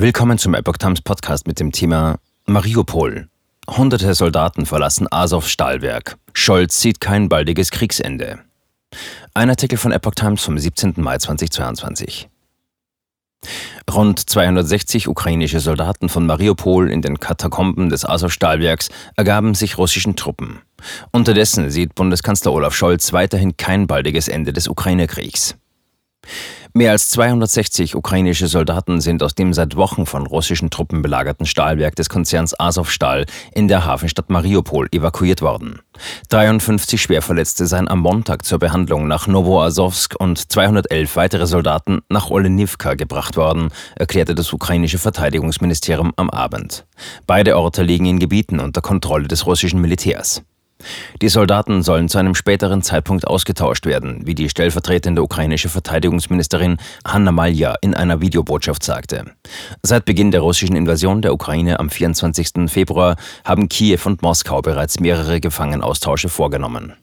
Willkommen zum Epoch Times Podcast mit dem Thema Mariupol. Hunderte Soldaten verlassen Azovs Stahlwerk. Scholz sieht kein baldiges Kriegsende. Ein Artikel von Epoch Times vom 17. Mai 2022. Rund 260 ukrainische Soldaten von Mariupol in den Katakomben des Azov-Stahlwerks ergaben sich russischen Truppen. Unterdessen sieht Bundeskanzler Olaf Scholz weiterhin kein baldiges Ende des Ukraine-Kriegs. Mehr als 260 ukrainische Soldaten sind aus dem seit Wochen von russischen Truppen belagerten Stahlwerk des Konzerns Azovstal in der Hafenstadt Mariupol evakuiert worden. 53 Schwerverletzte seien am Montag zur Behandlung nach Novoazovsk und 211 weitere Soldaten nach Olenivka gebracht worden, erklärte das ukrainische Verteidigungsministerium am Abend. Beide Orte liegen in Gebieten unter Kontrolle des russischen Militärs. Die Soldaten sollen zu einem späteren Zeitpunkt ausgetauscht werden, wie die stellvertretende ukrainische Verteidigungsministerin Hanna Malja in einer Videobotschaft sagte. Seit Beginn der russischen Invasion der Ukraine am 24. Februar haben Kiew und Moskau bereits mehrere Gefangenaustausche vorgenommen.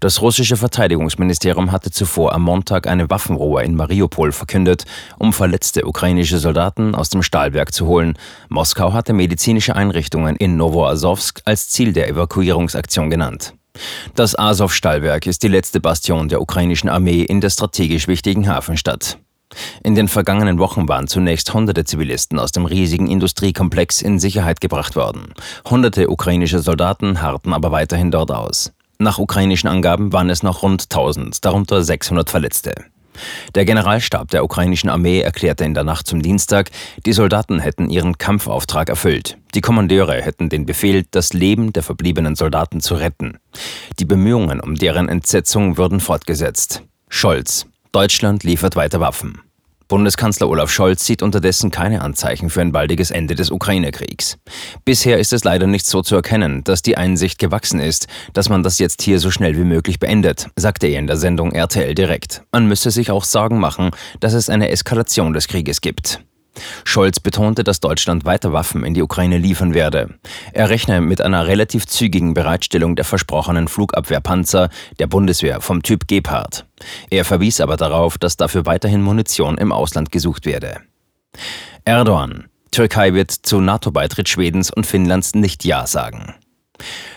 Das russische Verteidigungsministerium hatte zuvor am Montag eine Waffenruhe in Mariupol verkündet, um verletzte ukrainische Soldaten aus dem Stahlwerk zu holen. Moskau hatte medizinische Einrichtungen in Novoazovsk als Ziel der Evakuierungsaktion genannt. Das Azov-Stahlwerk ist die letzte Bastion der ukrainischen Armee in der strategisch wichtigen Hafenstadt. In den vergangenen Wochen waren zunächst hunderte Zivilisten aus dem riesigen Industriekomplex in Sicherheit gebracht worden. Hunderte ukrainische Soldaten harrten aber weiterhin dort aus. Nach ukrainischen Angaben waren es noch rund 1000, darunter 600 Verletzte. Der Generalstab der ukrainischen Armee erklärte in der Nacht zum Dienstag, die Soldaten hätten ihren Kampfauftrag erfüllt. Die Kommandeure hätten den Befehl, das Leben der verbliebenen Soldaten zu retten. Die Bemühungen um deren Entsetzung würden fortgesetzt. Scholz. Deutschland liefert weiter Waffen. Bundeskanzler Olaf Scholz sieht unterdessen keine Anzeichen für ein baldiges Ende des Ukraine-Kriegs. Bisher ist es leider nicht so zu erkennen, dass die Einsicht gewachsen ist, dass man das jetzt hier so schnell wie möglich beendet, sagte er in der Sendung RTL direkt. Man müsse sich auch Sorgen machen, dass es eine Eskalation des Krieges gibt. Scholz betonte, dass Deutschland weiter Waffen in die Ukraine liefern werde. Er rechne mit einer relativ zügigen Bereitstellung der versprochenen Flugabwehrpanzer der Bundeswehr vom Typ Gepard. Er verwies aber darauf, dass dafür weiterhin Munition im Ausland gesucht werde. Erdogan. Türkei wird zu NATO-Beitritt Schwedens und Finnlands nicht Ja sagen.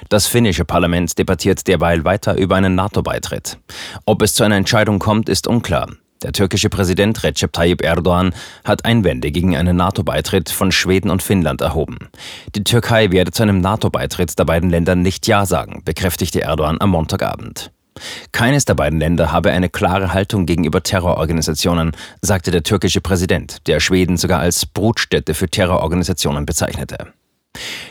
Das finnische Parlament debattiert derweil weiter über einen NATO-Beitritt. Ob es zu einer Entscheidung kommt, ist unklar. Der türkische Präsident Recep Tayyip Erdogan hat Einwände gegen einen NATO-Beitritt von Schweden und Finnland erhoben. Die Türkei werde zu einem NATO-Beitritt der beiden Länder nicht Ja sagen, bekräftigte Erdogan am Montagabend. Keines der beiden Länder habe eine klare Haltung gegenüber Terrororganisationen, sagte der türkische Präsident, der Schweden sogar als Brutstätte für Terrororganisationen bezeichnete.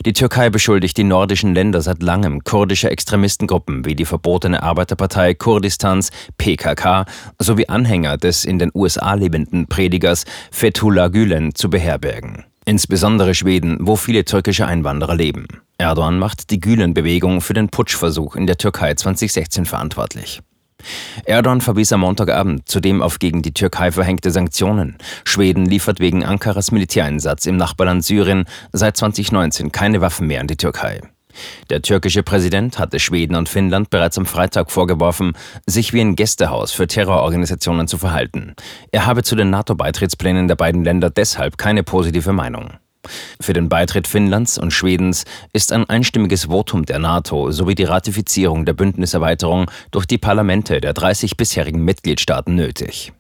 Die Türkei beschuldigt die nordischen Länder seit langem, kurdische Extremistengruppen wie die verbotene Arbeiterpartei Kurdistans PKK sowie Anhänger des in den USA lebenden Predigers Fethullah Gülen zu beherbergen. Insbesondere Schweden, wo viele türkische Einwanderer leben. Erdogan macht die Gülen-Bewegung für den Putschversuch in der Türkei 2016 verantwortlich. Erdogan verwies am Montagabend zudem auf gegen die Türkei verhängte Sanktionen. Schweden liefert wegen Ankaras Militäreinsatz im Nachbarland Syrien seit 2019 keine Waffen mehr an die Türkei. Der türkische Präsident hatte Schweden und Finnland bereits am Freitag vorgeworfen, sich wie ein Gästehaus für Terrororganisationen zu verhalten. Er habe zu den NATO-Beitrittsplänen der beiden Länder deshalb keine positive Meinung. Für den Beitritt Finnlands und Schwedens ist ein einstimmiges Votum der NATO sowie die Ratifizierung der Bündniserweiterung durch die Parlamente der 30 bisherigen Mitgliedstaaten nötig.